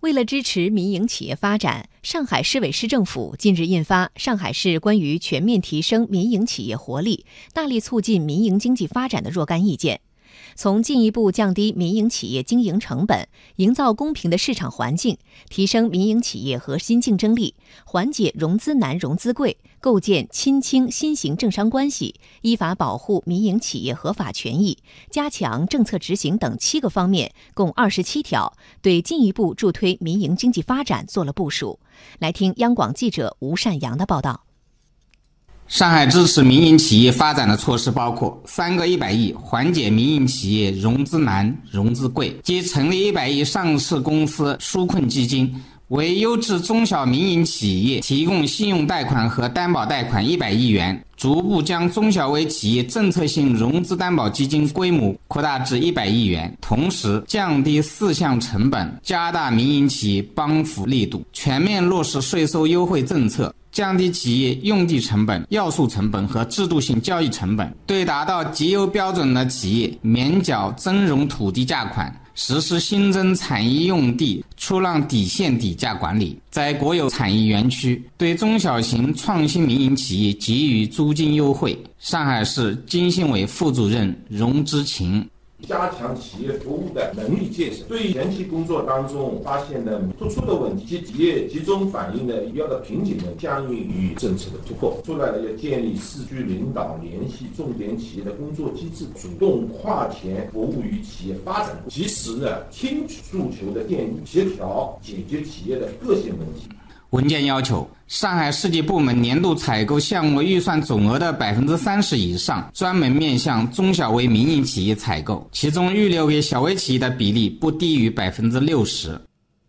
为了支持民营企业发展，上海市委市政府近日印发《上海市关于全面提升民营企业活力、大力促进民营经济发展的若干意见》。从进一步降低民营企业经营成本、营造公平的市场环境、提升民营企业核心竞争力、缓解融资难、融资贵、构建亲清新型政商关系、依法保护民营企业合法权益、加强政策执行等七个方面，共二十七条，对进一步助推民营经济发展做了部署。来听央广记者吴善阳的报道。上海支持民营企业发展的措施包括三个一百亿缓解民营企业融资难、融资贵，即成立一百亿上市公司纾困基金，为优质中小民营企业提供信用贷款和担保贷款一百亿元，逐步将中小微企业政策性融资担保基金规模扩大至一百亿元，同时降低四项成本，加大民营企业帮扶力度，全面落实税收优惠政策。降低企业用地成本、要素成本和制度性交易成本，对达到节油标准的企业免缴增容土地价款，实施新增产业用地出让底线底价管理。在国有产业园区，对中小型创新民营企业给予租金优惠。上海市经信委副主任荣之勤。加强企业服务的能力建设，对于前期工作当中发现的突出的问题及企业集中反映的遇到的瓶颈呢，相应予以政策的突破，出来了要建立市局领导联系重点企业的工作机制，主动跨前服务于企业发展，及时呢听取诉求的建议，协调解决企业的各项问题。文件要求，上海市级部门年度采购项目预算总额的百分之三十以上，专门面向中小微民营企业采购，其中预留给小微企业的比例不低于百分之六十。